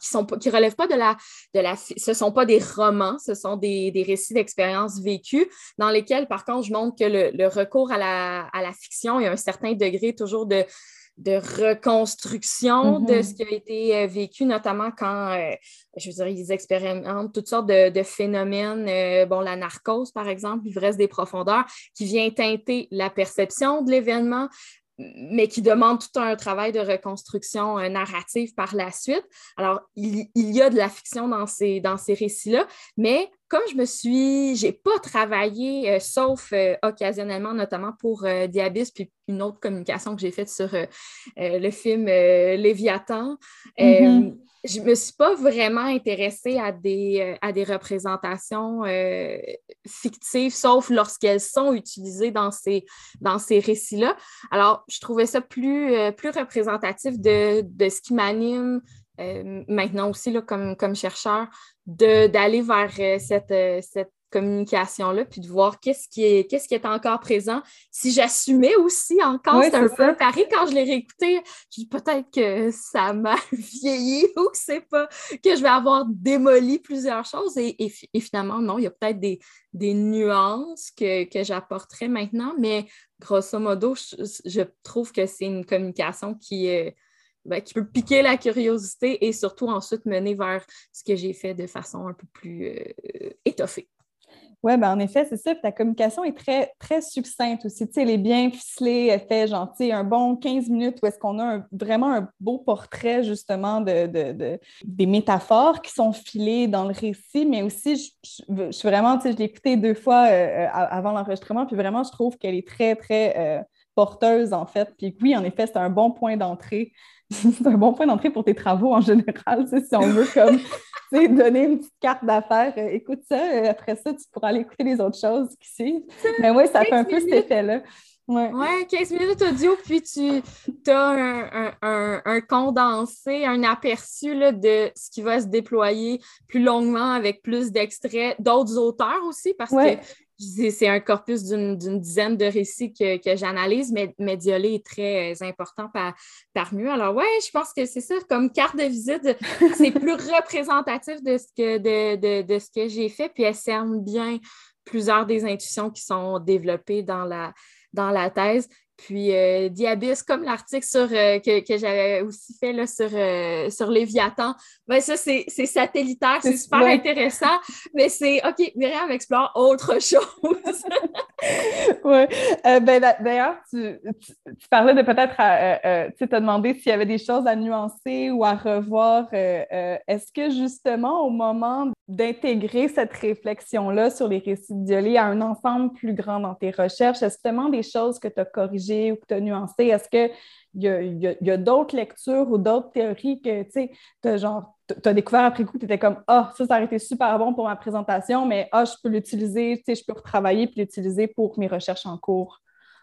qui sont qui relèvent pas de la, de la ce sont pas des romans, ce sont des, des récits d'expériences vécues, dans lesquels, par contre, je montre que le, le recours à la, à la fiction, il y a un certain degré toujours de de reconstruction de mm-hmm. ce qui a été euh, vécu, notamment quand, euh, je veux dire, ils expérimentent toutes sortes de, phénomènes, euh, bon, la narcose, par exemple, l'ivresse des profondeurs, qui vient teinter la perception de l'événement, mais qui demande tout un travail de reconstruction narrative par la suite. Alors, il, y a de la fiction dans ces, dans ces récits-là, mais comme je me suis, j'ai pas travaillé, euh, sauf euh, occasionnellement, notamment pour euh, Diabis, puis une autre communication que j'ai faite sur le film Léviathan. Mm-hmm. Je me suis pas vraiment intéressée à des, à des représentations fictives, sauf lorsqu'elles sont utilisées dans ces, dans ces récits-là. Alors, je trouvais ça plus, plus représentatif de, de ce qui m'anime maintenant aussi là, comme, comme chercheur, d'aller vers euh, cette, euh, cette communication-là, puis de voir qu'est-ce qui est, qu'est-ce qui est encore présent. Si j'assumais aussi encore, c'est un peu pari quand je l'ai réécouté, je dis peut-être que ça m'a vieilli ou que c'est pas, que je vais avoir démoli plusieurs choses. Et, finalement, non, il y a peut-être des, des nuances que, que j'apporterais maintenant, mais grosso modo, je, trouve que c'est une communication qui est ben, qui peut piquer la curiosité et surtout ensuite mener vers ce que j'ai fait de façon un peu plus euh, étoffée. Oui, ben en effet, c'est ça. ta communication est très, très succincte aussi. Tu sais, elle est bien ficelée, elle fait genre, un bon 15 minutes où est-ce qu'on a vraiment un beau portrait, justement, de, des métaphores qui sont filées dans le récit, mais aussi, je, suis vraiment, tu sais, je l'ai écoutée deux fois euh, euh, avant l'enregistrement, puis vraiment, je trouve qu'elle est très, très porteuse, en fait. Puis oui, en effet, c'est un bon point d'entrée. C'est un bon point d'entrée pour tes travaux en général, si on veut comme donner une petite carte d'affaires. Euh, écoute ça, euh, après ça, tu pourras aller écouter les autres choses qui suivent. Mais oui, ça fait un peu cet effet-là. Ouais. ouais. 15 minutes audio, puis tu as un, condensé, un aperçu de ce qui va se déployer plus longuement avec plus d'extraits d'autres auteurs aussi, parce que c'est un corpus d'une dizaine de récits que, j'analyse, mais, mais est très euh, important par, parmi eux. Alors, ouais, je pense que c'est ça, comme carte de visite, c'est plus représentatif de ce que, de, de, ce que j'ai fait, puis elle cerne bien plusieurs des intuitions qui sont développées dans la, dans la thèse. Puis euh, Diabis, comme l'article sur, euh, que, j'avais aussi fait là, sur, euh, sur Léviathan, ben ça, c'est, satellitaire, c'est super intéressant, mais c'est OK, Myriam explore autre chose. oui. ben, d'ailleurs, tu, parlais de peut-être, tu t'as demandé s'il y avait des choses à nuancer ou à revoir. est-ce que justement, au moment d'intégrer cette réflexion-là sur les récits de Diolé à un ensemble plus grand dans tes recherches, est-ce justement des choses que tu as corrigées ou que tu as nuancées? Est-ce qu'il y a, d'autres lectures ou d'autres théories que tu as, as découvert après coup, tu étais comme Ah, ça, ça aurait été super bon pour ma présentation, mais ah, je peux l'utiliser, je peux retravailler puis l'utiliser pour mes recherches en cours?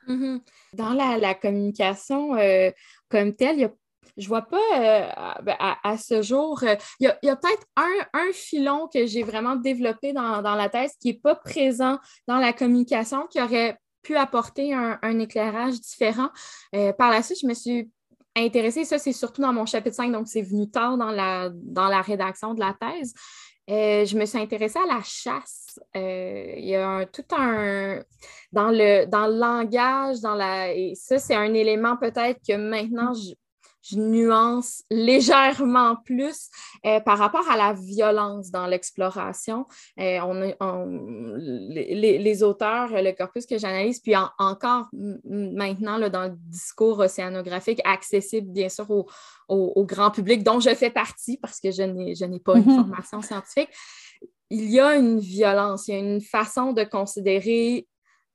Mm-hmm. Dans la, communication euh, comme telle, y a je vois pas euh, à, ce jour. Euh, il y a, peut-être un, filon que j'ai vraiment développé dans, la thèse qui n'est pas présent dans la communication, qui aurait pu apporter un, éclairage différent. Euh, par la suite, je me suis intéressée, ça c'est surtout dans mon chapitre 5, donc c'est venu tard dans la, dans la rédaction de la thèse. je me suis intéressée à la chasse. il y a tout un. Dans le, dans le langage, dans la. Et ça, c'est un élément peut-être que maintenant, je, je nuance légèrement plus euh, par rapport à la violence dans l'exploration. Euh, on, les, auteurs, le corpus que j'analyse, puis encore maintenant là, dans le discours océanographique accessible bien sûr au, grand public, dont je fais partie parce que je n'ai pas une mm-hmm. formation scientifique, il y a une violence, il y a une façon de considérer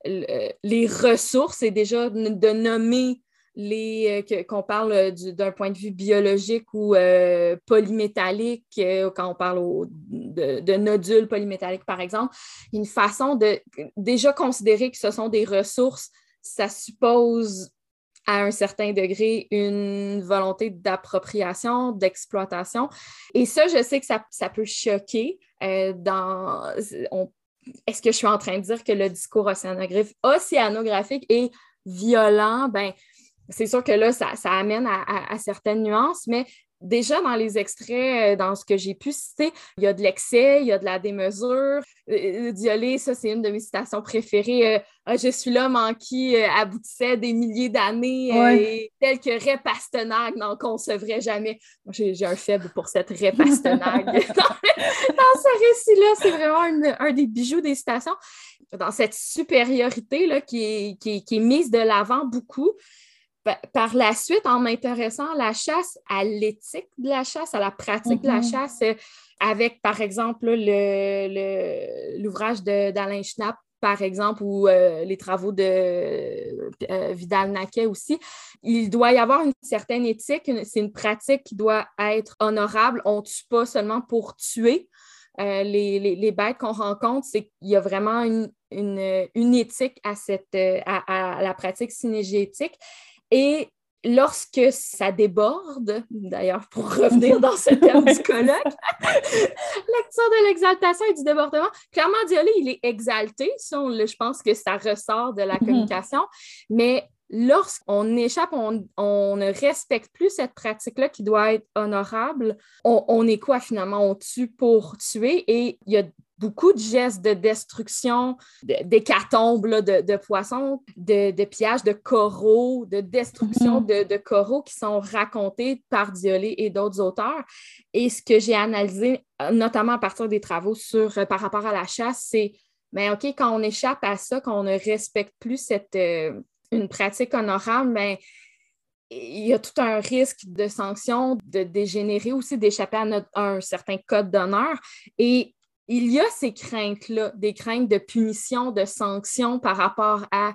les ressources et déjà de nommer les euh, qu'on parle euh, d'un point de vue biologique ou euh, polymétallique, quand on parle de, nodules polymétalliques, par exemple, une façon de déjà considérer que ce sont des ressources, ça suppose à un certain degré une volonté d'appropriation, d'exploitation. Et ça, je sais que ça, peut choquer. dans, est-ce que je suis en train de dire que le discours océanographique est violent? Ben, c'est sûr que là, ça, amène à, certaines nuances, mais déjà dans les extraits, euh, dans ce que j'ai pu citer, il y a de l'excès, il y a de la démesure. Euh, Diolé, ça, c'est une de mes citations préférées. Euh, ah, je suis l'homme en qui aboutissait des milliers d'années, tel que Ray Pastenag n'en concevrait jamais. J'ai un faible pour cette Ray Pastenag. dans, ce récit-là, c'est vraiment un des bijoux des citations. Dans cette supériorité là, qui, qui est mise de l'avant beaucoup par la suite, en m'intéressant à la chasse, à l'éthique de la chasse, à la pratique de la mm-hmm. chasse, euh, avec, par exemple, l'ouvrage d'Alain Schnapp, par exemple, ou euh, les travaux de euh, Vidal-Naquet aussi, il doit y avoir une certaine éthique. C'est une pratique qui doit être honorable. On ne tue pas seulement pour tuer. les, bêtes qu'on rencontre, c'est qu'il y a vraiment une, éthique à, cette, à la pratique synégétique. Et lorsque ça déborde, d'ailleurs, pour revenir dans ce thème du colloque, lecture de l'exaltation et du débordement, clairement, Diolé, il est exalté. je pense que ça ressort de la mhm. communication, mais lorsqu'on échappe, on, ne respecte plus cette pratique-là qui doit être honorable, on, on, est quoi finalement? On tue pour tuer et il y a beaucoup de gestes de destruction, d'hécatombes de, de, poissons, de, de pillage de coraux, de destruction mm-hmm. de, coraux qui sont racontés par Diolé et d'autres auteurs. Et ce que j'ai analysé, notamment à partir des travaux sur, euh, par rapport à la chasse, c'est, mais OK, quand on échappe à ça, quand on ne respecte plus cette, euh, une pratique honorable, mais il y a tout un risque de sanction, de dégénérer aussi, d'échapper à, à, un certain code d'honneur. Et il y a ces craintes-là, des craintes de punition, de sanction par rapport à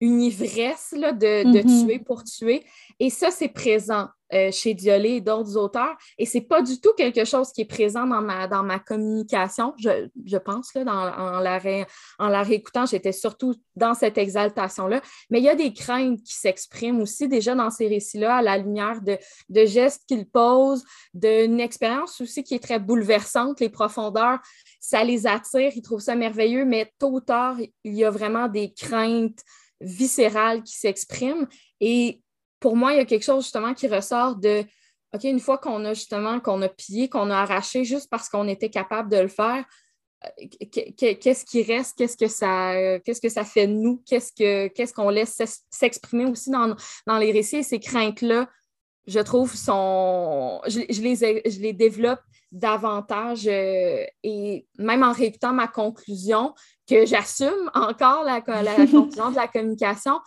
une ivresse de, mm-hmm. tuer pour tuer. Et ça, c'est présent euh, chez Diolé et d'autres auteurs. Et ce n'est pas du tout quelque chose qui est présent dans ma, communication, je, pense, là, dans, en, la en la réécoutant, j'étais surtout dans cette exaltation-là. Mais il y a des craintes qui s'expriment aussi déjà dans ces récits-là, à la lumière de, de gestes qu'ils posent, d'une expérience aussi qui est très bouleversante, les profondeurs ça les attire, ils trouvent ça merveilleux, mais tôt ou tard, il y a vraiment des craintes viscérales qui s'expriment. Et pour moi, il y a quelque chose justement qui ressort de OK, une fois qu'on a justement, qu'on a pillé, qu'on a arraché juste parce qu'on était capable de le faire, euh, qu'est-ce qui reste, qu'est-ce que ça, qu'est-ce que ça fait de nous, qu'est-ce qu'on laisse s'exprimer aussi dans, dans, les récits? Et ces craintes-là, je trouve, sont, je, les, je les développe davantage euh, et même en réécoutant ma conclusion, que j'assume encore la, conclusion de la communication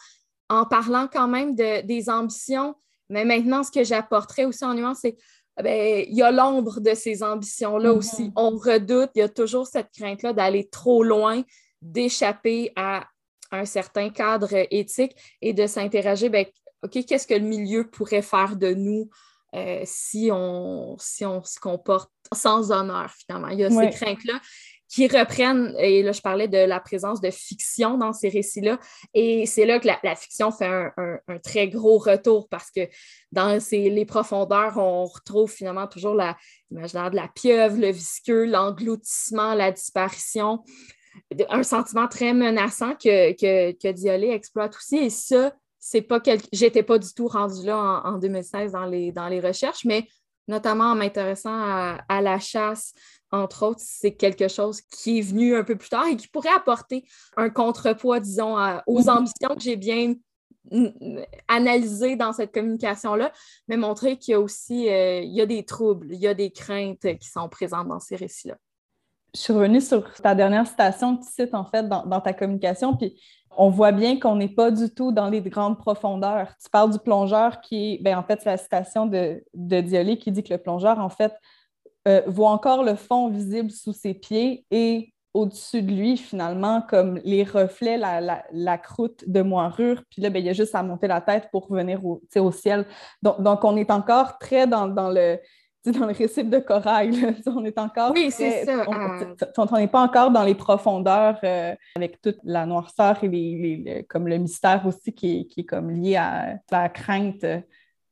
en parlant quand même de, des ambitions. Mais maintenant, ce que j'apporterais aussi en nuance, c'est ben, il y a l'ombre de ces ambitions-là mm-hmm. aussi. On redoute, il y a toujours cette crainte-là d'aller trop loin, d'échapper à un certain cadre éthique et de s'interroger, ben, OK, qu'est-ce que le milieu pourrait faire de nous euh, si, on, si on se comporte sans honneur, finalement? Il y a ces craintes-là qui reprennent, et là, je parlais de la présence de fiction dans ces récits-là, et c'est là que la, fiction fait un, très gros retour parce que dans les profondeurs, on retrouve finalement toujours l'imaginaire de la pieuvre, le visqueux, l'engloutissement, la disparition, un sentiment très menaçant que, que, que Diolé exploite aussi, et ça, c'est pas quelque... J'étais pas du tout rendue là en, 2016 dans les, dans les recherches, mais notamment en m'intéressant à, la chasse, entre autres, c'est quelque chose qui est venu un peu plus tard et qui pourrait apporter un contrepoids, disons, aux mhm. ambitions que j'ai bien analysées dans cette communication-là, mais montrer qu'il y a aussi euh, il y a des troubles, il y a des craintes qui sont présentes dans ces récits-là. Je suis revenue sur ta dernière citation que tu cites en fait dans, dans ta communication, puis on voit bien qu'on n'est pas du tout dans les grandes profondeurs. Tu parles du plongeur qui, ben, en fait, c'est la citation de, de Diolé qui dit que le plongeur, en fait, euh, voit encore le fond visible sous ses pieds et au-dessus de lui, finalement, comme les reflets, la, croûte de moirure. Puis là, ben, il y a juste à monter la tête pour revenir au, au ciel. Donc, donc, on est encore très dans, dans le dans le récif de corail. on est encore. Oui, c'est ça. On n'est pas encore dans les profondeurs euh, avec toute la noirceur et les, comme le mystère aussi qui est, comme lié à la crainte.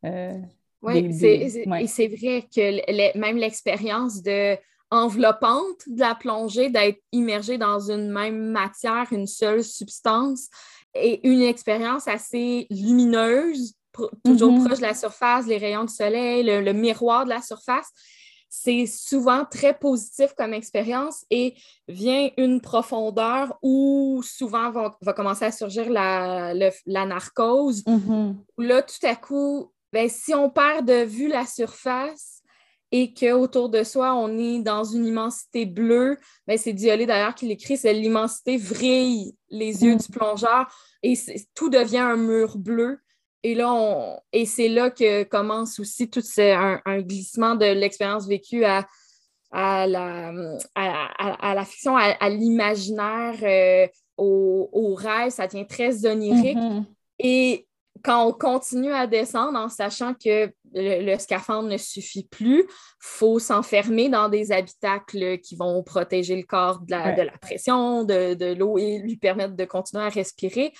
Euh, oui, c'est vrai que même l'expérience de enveloppante de la plongée, d'être immergé dans une même matière, une seule substance, et une expérience assez lumineuse toujours mm-hmm. proche de la surface, les rayons du soleil, le, miroir de la surface. C'est souvent très positif comme expérience et vient une profondeur où souvent va, commencer à surgir la, la narcose. Mm-hmm. là, tout à coup, ben, si on perd de vue la surface, et qu'autour de soi, on est dans une immensité bleue. Ben, c'est Diolé d'ailleurs qui l'écrit, c'est l'immensité vrille les yeux mm. du plongeur et tout devient un mur bleu. Et là, et c'est là que commence aussi tout un, glissement de l'expérience vécue à, à, la, à, la fiction, à, l'imaginaire, euh, au, rêve, ça devient très onirique. Mm-hmm. Et quand on continue à descendre en sachant que le, scaphandre ne suffit plus, il faut s'enfermer dans des habitacles qui vont protéger le corps de la, de la pression, de, de l'eau et lui permettre de continuer à respirer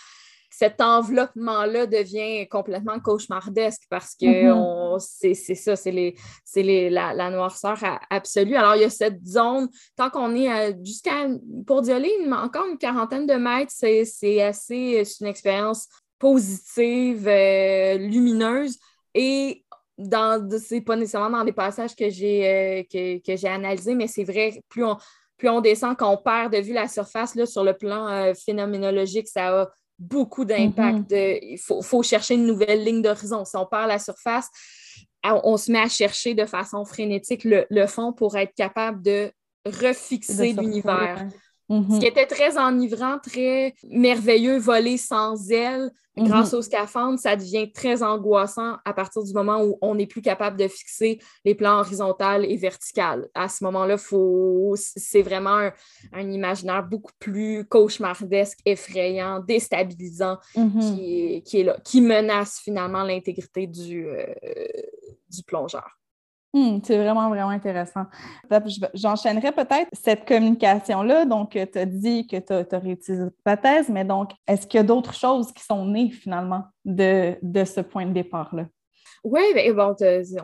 cet enveloppement-là devient complètement cauchemardesque parce que mm-hmm. c'est ça, c'est la, la, noirceur absolue. Alors, il y a cette zone, tant qu'on est jusqu'à, pour Dioline, encore une quarantaine de mètres, c'est assez, c'est une expérience positive, euh, lumineuse. Et dans, c'est pas nécessairement dans les passages que j'ai euh, que, j'ai analysés, mais c'est vrai, plus on, plus on descend, qu'on perd de vue la surface, là, sur le plan euh, phénoménologique, ça a beaucoup d'impact. Mm-hmm. Il faut, chercher une nouvelle ligne d'horizon. Si on perd la surface, on se met à chercher de façon frénétique le, fond pour être capable de refixer l'univers. Ce qui était très enivrant, très merveilleux, voler sans aile, grâce mm-hmm. au scaphandre, ça devient très angoissant à partir du moment où on n'est plus capable de fixer les plans horizontales et verticales. À ce moment-là, c'est vraiment un, imaginaire beaucoup plus cauchemardesque, effrayant, déstabilisant mm-hmm. qui, est, là, qui menace finalement l'intégrité du, euh, du plongeur. Hmm, c'est vraiment, vraiment intéressant. J'enchaînerai peut-être cette communication-là. Donc, tu as dit que tu as, réutilisé ta thèse, mais donc, est-ce qu'il y a d'autres choses qui sont nées finalement de, ce point de départ-là? Oui, ben, bon,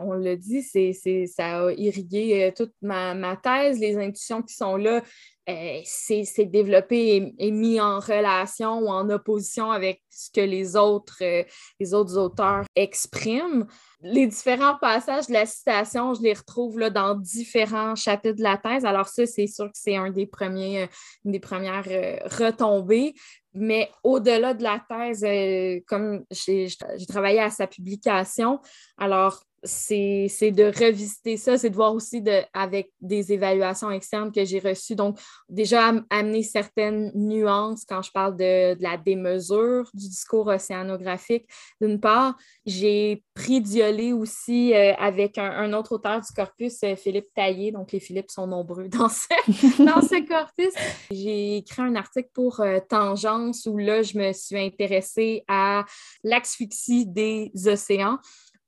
on l'a dit, c'est, ça a irrigué euh, toute ma, ma, thèse, les intuitions qui sont là, euh, c'est développé et, mis en relation ou en opposition avec ce que les autres, euh, les autres auteurs expriment. Les différents passages de la citation, je les retrouve là, dans différents chapitres de la thèse. Alors ça, c'est sûr que c'est un des premiers, euh, une des premières retombées. Mais au-delà de la thèse, comme j'ai travaillé à sa publication, alors c'est de revisiter ça, c'est de voir aussi de, avec des évaluations externes que j'ai reçues. Donc, déjà amener certaines nuances quand je parle de, la démesure du discours océanographique. D'une part, j'ai pris Diolé aussi euh, avec un, autre auteur du corpus, euh, Philippe Taillé. Donc, les Philippe sont nombreux dans ce, dans ce corpus. J'ai écrit un article pour euh, Tangence où là, je me suis intéressée à l'asphyxie des océans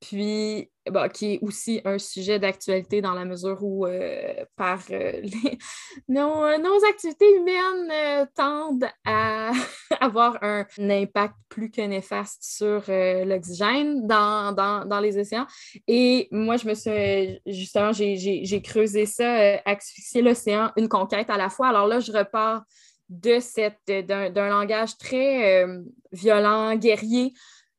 puis bah, qui est aussi un sujet d'actualité dans la mesure où euh, par euh, nos, activités humaines tendent à avoir un, impact plus que néfaste sur euh, l'oxygène dans, les océans. Et moi, je me suis justement, j'ai creusé ça, asphyxier l'océan, une conquête à la fois. Alors là, je repars de d'un langage très violent, guerrier,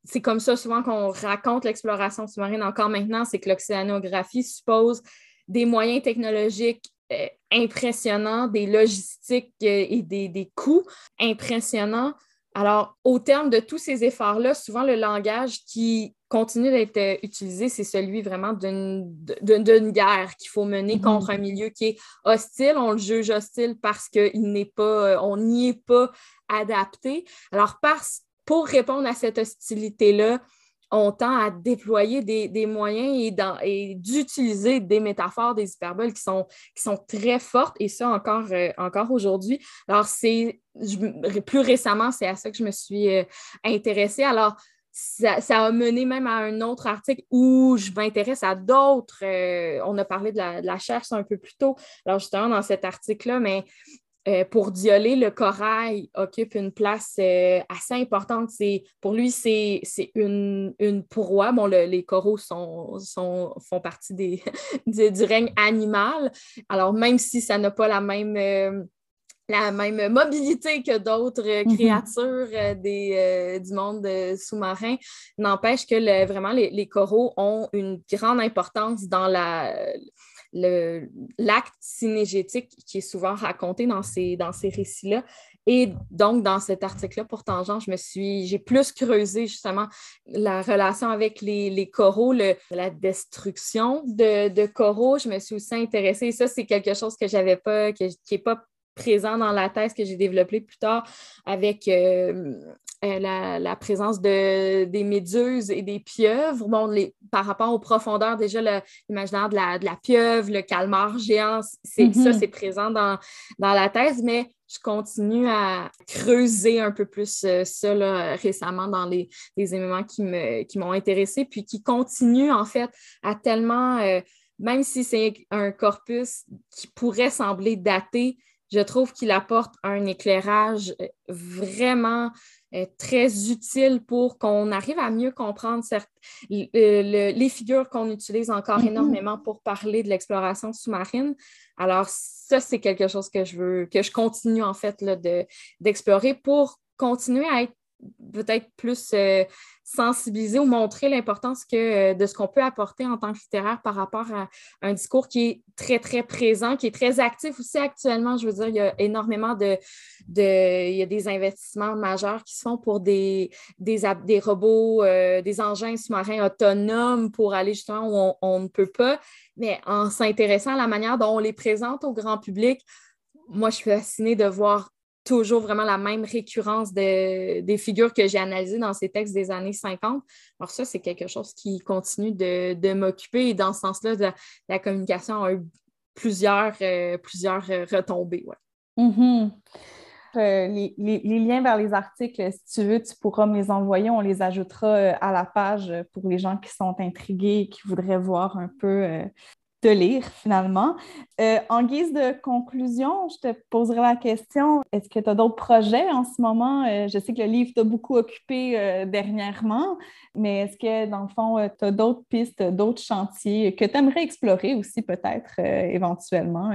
c'est comme ça souvent qu'on raconte l'exploration sous-marine encore maintenant, c'est que l'océanographie suppose des moyens technologiques euh, impressionnants, des logistiques euh, et des, coûts impressionnants. Alors, au terme de tous ces efforts-là, souvent le langage qui continue d'être euh, utilisé, c'est celui vraiment d'une guerre qu'il faut mener mm-hmm. contre un milieu qui est hostile. On le juge hostile parce qu'il n'est pas, on n'y est pas adapté. Alors, parce pour répondre à cette hostilité-là, on tend à déployer des, moyens et, d'utiliser des métaphores, des hyperboles qui sont, très fortes, et ça encore, euh, aujourd'hui. Alors, c'est plus récemment, c'est à ça que je me suis euh, intéressée. Alors, ça, a mené même à un autre article où je m'intéresse à d'autres. Euh, on a parlé de la, de un peu plus tôt. Alors, justement, dans cet article-là, mais pour Diolé, le corail occupe une place euh, assez importante. pour lui, c'est une, une proie. Bon, les coraux sont, font partie des, du, règne animal. Alors, même si ça n'a pas la même, euh, la même mobilité que d'autres mm-hmm. créatures des, du monde sous-marin, n'empêche que vraiment les, les, coraux ont une grande importance dans la l'acte synégétique qui est souvent raconté dans ces, dans ces récits-là. Et donc, dans cet article-là, pour Tangent, je me suis, j'ai plus creusé justement la relation avec les, coraux, la destruction de, coraux. Je me suis aussi intéressée, et ça, c'est quelque chose que j'avais pas, qui n'est pas présent dans la thèse que j'ai développée plus tard avec euh, euh, la, présence de, des méduses et des pieuvres. Bon, par rapport aux profondeurs, déjà, l'imaginaire de la, de la pieuvre, le calmar géant, c'est, ça, mm-hmm. c'est présent dans, dans la thèse, mais je continue à creuser un peu plus euh, ça récemment dans les, les éléments qui, me, qui m'ont intéressé, puis qui continuent en fait à tellement, euh, même si c'est un corpus qui pourrait sembler daté, je trouve qu'il apporte un éclairage vraiment très utile pour qu'on arrive à mieux comprendre les figures qu'on utilise encore mm-hmm. énormément pour parler de l'exploration sous-marine. Alors, ça, c'est quelque chose que je veux, que je continue en fait d'explorer pour continuer à être peut-être plus euh, sensibiliser ou montrer l'importance que, euh, de ce qu'on peut apporter en tant que littéraire par rapport à un discours qui est très, très présent, qui est très actif aussi actuellement. Je veux dire, il y a énormément de, il y a des investissements majeurs qui se font pour des, des, des robots, euh, des engins sous-marins autonomes pour aller justement où on ne peut pas. Mais en s'intéressant à la manière dont on les présente au grand public, moi, je suis fascinée de voir toujours vraiment la même récurrence des figures que j'ai analysées dans ces textes des années 50. Alors ça, c'est quelque chose qui continue de, m'occuper et dans ce sens-là, la, communication a eu plusieurs, euh, euh, retombées. Mm-hmm. Euh, les, liens vers les articles, si tu veux, tu pourras me les envoyer. On les ajoutera à la page pour les gens qui sont intrigués et qui voudraient voir un peu lire finalement. Euh, en guise de conclusion, je te poserai la question, est-ce que tu as d'autres projets en ce moment? Euh, je sais que le livre t'a beaucoup occupé euh, dernièrement, mais est-ce que dans le fond, tu as d'autres pistes, d'autres chantiers que tu aimerais explorer aussi peut-être éventuellement?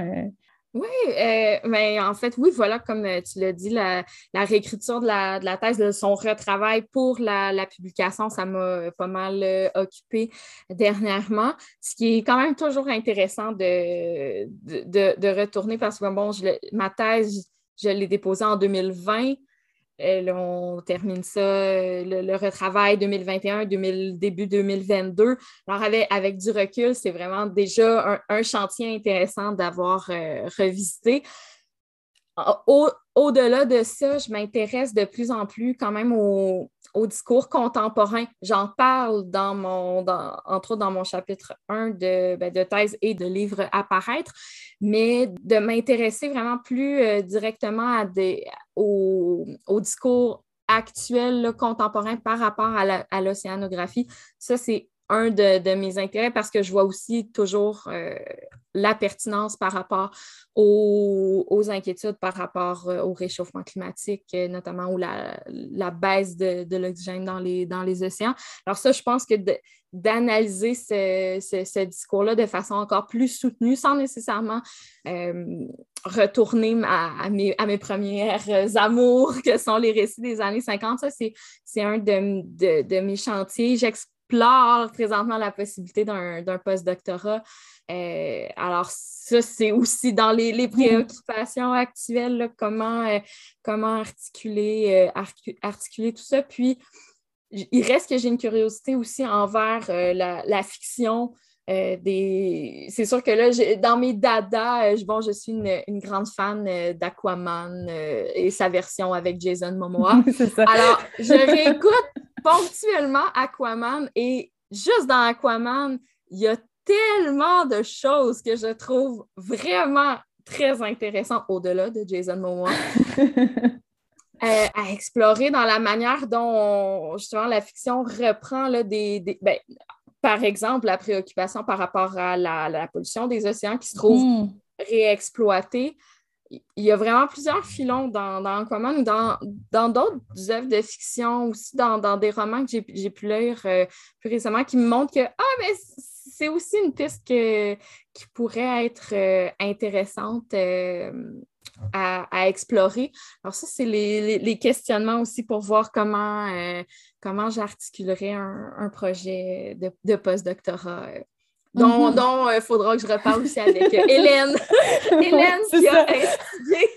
Oui, euh, mais en fait, oui, voilà, comme euh, tu l'as dit, la, réécriture de la, de la, thèse, de son retravail pour la, publication, ça m'a pas mal euh, occupé dernièrement. Ce qui est quand même toujours intéressant de, de, retourner parce que, bon, ma thèse, je l'ai déposée en 2020. Euh, on termine ça, euh, le, retravail 2021, début 2022. Alors, avec, du recul, c'est vraiment déjà un, chantier intéressant d'avoir euh, revisité. Au-delà de ça, je m'intéresse de plus en plus quand même au, discours contemporain. J'en parle dans mon, entre autres dans mon chapitre 1 de, ben, de thèse et de livre apparaître, mais de m'intéresser vraiment plus directement à des, au, discours actuel, contemporain par rapport à l'océanographie. Ça, c'est un de, mes intérêts parce que je vois aussi toujours euh, la pertinence par rapport aux, inquiétudes par rapport euh, au réchauffement climatique, euh, notamment ou la, baisse de, l'oxygène dans les, océans. Alors ça, je pense que d'analyser ce, discours-là de façon encore plus soutenue, sans nécessairement retourner à, mes, à premières amours, que sont les récits des années 50, ça, c'est un de, de, mes chantiers explore présentement la possibilité d'un postdoctorat. Euh, alors, ça, c'est aussi dans les, préoccupations actuelles, comment, euh, comment articuler, euh, articuler tout ça. Puis, il reste que j'ai une curiosité aussi envers la, fiction. C'est sûr que là, dans mes dadas, bon, je suis une, grande fan d'Aquaman et sa version avec Jason Momoa. Alors, je réécoute ponctuellement Aquaman et juste dans Aquaman, il y a tellement de choses que je trouve vraiment très intéressantes au-delà de Jason Momoa. Euh, à explorer dans la manière dont justement la fiction reprend là, des, ben, par exemple la préoccupation par rapport à la, pollution des océans qui se trouve mm. réexploitée il y a vraiment plusieurs filons dans, dans ou dans, d'autres œuvres de fiction, aussi dans, des romans que j'ai pu lire euh, plus récemment qui me montrent que ah, mais c'est aussi une piste qui pourrait être euh, intéressante euh, à, explorer. Alors, ça, c'est les, questionnements aussi pour voir comment, comment j'articulerai un, projet de, de postdoctorat dont il euh, faudra que je reparle aussi avec euh, Hélène. Hélène qui a instillé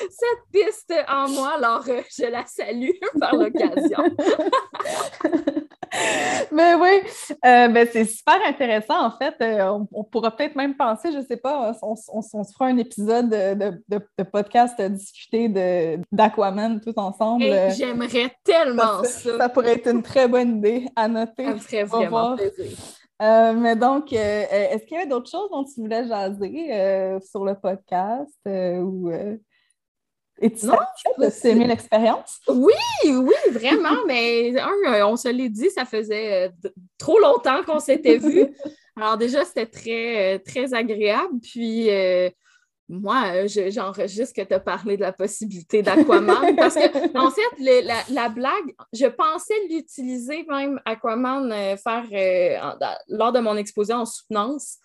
cette, piste en moi, alors euh, je la salue par l'occasion. Mais oui, ben, c'est super intéressant en fait. On, pourra peut-être même penser, je ne sais pas, on, se fera un épisode de, podcast à discuter d'Aquaman tout ensemble. J'aimerais tellement ça, ça. pourrait être une très bonne idée à noter. Ça me ferait vraiment plaisir. Euh, mais donc, euh, euh, est-ce qu'il y avait d'autres choses dont tu voulais jaser sur le podcast ou es-tu de aimé l'expérience? Oui, oui, vraiment. mais on se l'est dit, ça faisait trop longtemps qu'on s'était vus. Alors déjà, c'était très, très agréable. Puis moi, j'enregistre que tu as parlé de la possibilité d'Aquaman parce que, en fait, la, blague, je pensais l'utiliser même Aquaman faire lors de mon exposé en soutenance.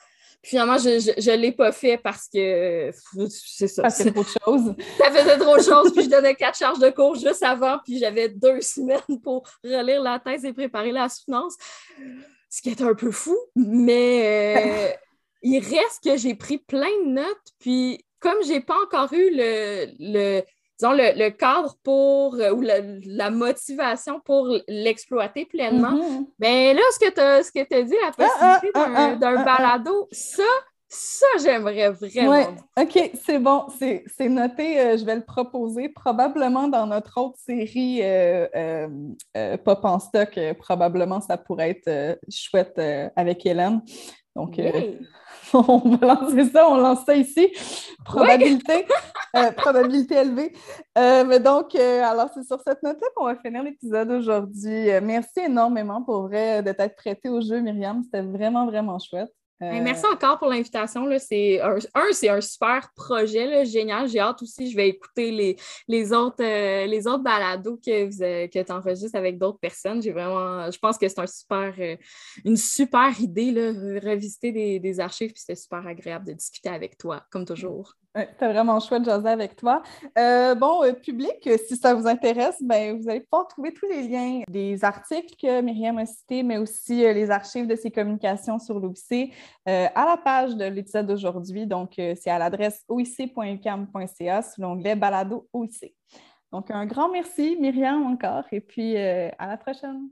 Puis finalement, je ne l'ai pas fait parce que c'est ça. Parce que trop de choses. Ça faisait trop de choses. puis je donnais quatre charges de cours juste avant. Puis j'avais deux semaines pour relire la thèse et préparer la soutenance. Ce qui est un peu fou. Mais euh, il reste que j'ai pris plein de notes. Puis comme j'ai pas encore eu le, le disons, le, cadre pour, euh, ou la, motivation pour l'exploiter pleinement. Mm-hmm. Ben là, ce que tu as, dit, la ah, ah, possibilité ah, d'un balado, ça, ça, j'aimerais vraiment. Ouais. OK, c'est bon, c'est noté. Euh, je vais le proposer probablement dans notre autre série euh, Pop en stock. probablement, ça pourrait être chouette avec Hélène. Donc, on va lancer ça, on lance ça ici. Probabilité, euh, probabilité élevée. Euh, mais donc, euh, alors c'est sur cette note-là qu'on va finir l'épisode aujourd'hui. merci énormément pour vrai de t'être prêté au jeu, Myriam. C'était vraiment, vraiment chouette. Ben, merci encore pour l'invitation. C'est un, c'est un super projet, génial. J'ai hâte aussi, je vais écouter les, les, autres, euh, les autres balados que, vous, que tu enregistres avec d'autres personnes. J'ai vraiment, je pense que c'est un super, euh, une super idée, là, revisiter des, des archives, puis c'était super agréable de discuter avec toi, comme toujours. C'était vraiment chouette de jaser avec toi. Euh, bon, euh, public, si ça vous intéresse, ben, vous allez pouvoir trouver tous les liens des articles que Myriam a cités, mais aussi euh, les archives de ses communications sur l'OIC à la page de l'épisode d'aujourd'hui. Donc, c'est à l'adresse oic.ucam.ca sous l'onglet Balado OIC. Donc, un grand merci, Myriam, encore, et puis à la prochaine.